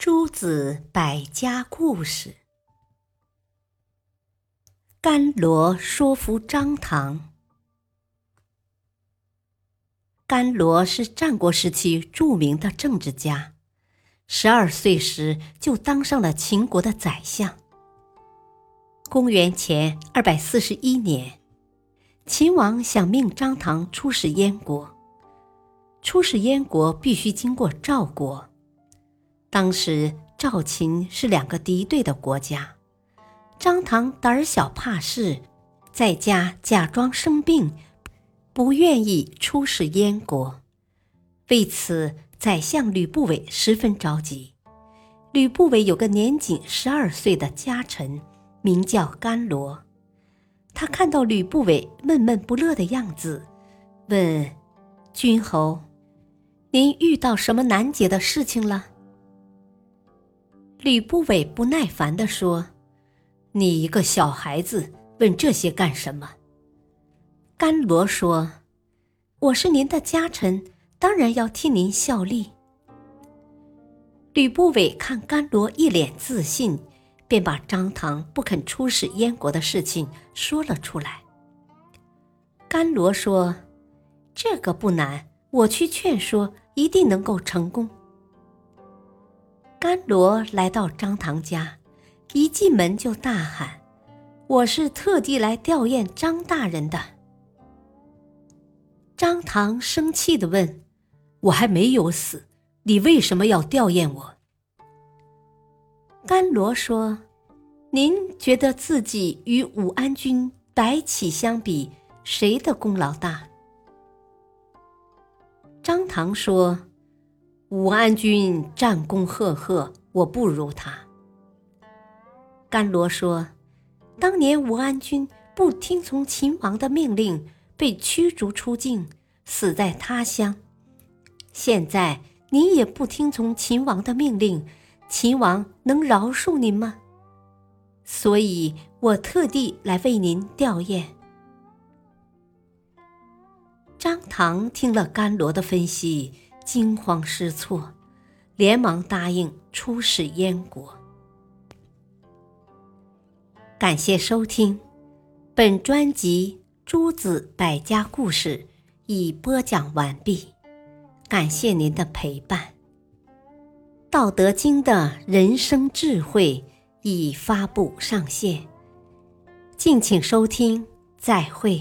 诸子百家故事：甘罗说服张唐。甘罗是战国时期著名的政治家，十二岁时就当上了秦国的宰相。公元前二百四十一年，秦王想命张唐出使燕国，出使燕国必须经过赵国。当时赵秦是两个敌对的国家，张唐胆小怕事，在家假装生病，不愿意出使燕国。为此，宰相吕不韦十分着急。吕不韦有个年仅十二岁的家臣，名叫甘罗。他看到吕不韦闷闷不乐的样子，问：“君侯，您遇到什么难解的事情了？”吕不韦不耐烦地说：“你一个小孩子，问这些干什么？”甘罗说：“我是您的家臣，当然要替您效力。”吕不韦看甘罗一脸自信，便把张唐不肯出使燕国的事情说了出来。甘罗说：“这个不难，我去劝说，一定能够成功。”甘罗来到张唐家，一进门就大喊：“我是特地来吊唁张大人的。”张唐生气的问：“我还没有死，你为什么要吊唁我？”甘罗说：“您觉得自己与武安君、白起相比，谁的功劳大？”张唐说。武安君战功赫赫，我不如他。甘罗说：“当年武安君不听从秦王的命令，被驱逐出境，死在他乡。现在您也不听从秦王的命令，秦王能饶恕您吗？所以我特地来为您吊唁。”张唐听了甘罗的分析。惊慌失措，连忙答应出使燕国。感谢收听，本专辑《诸子百家故事》已播讲完毕，感谢您的陪伴。《道德经》的人生智慧已发布上线，敬请收听，再会。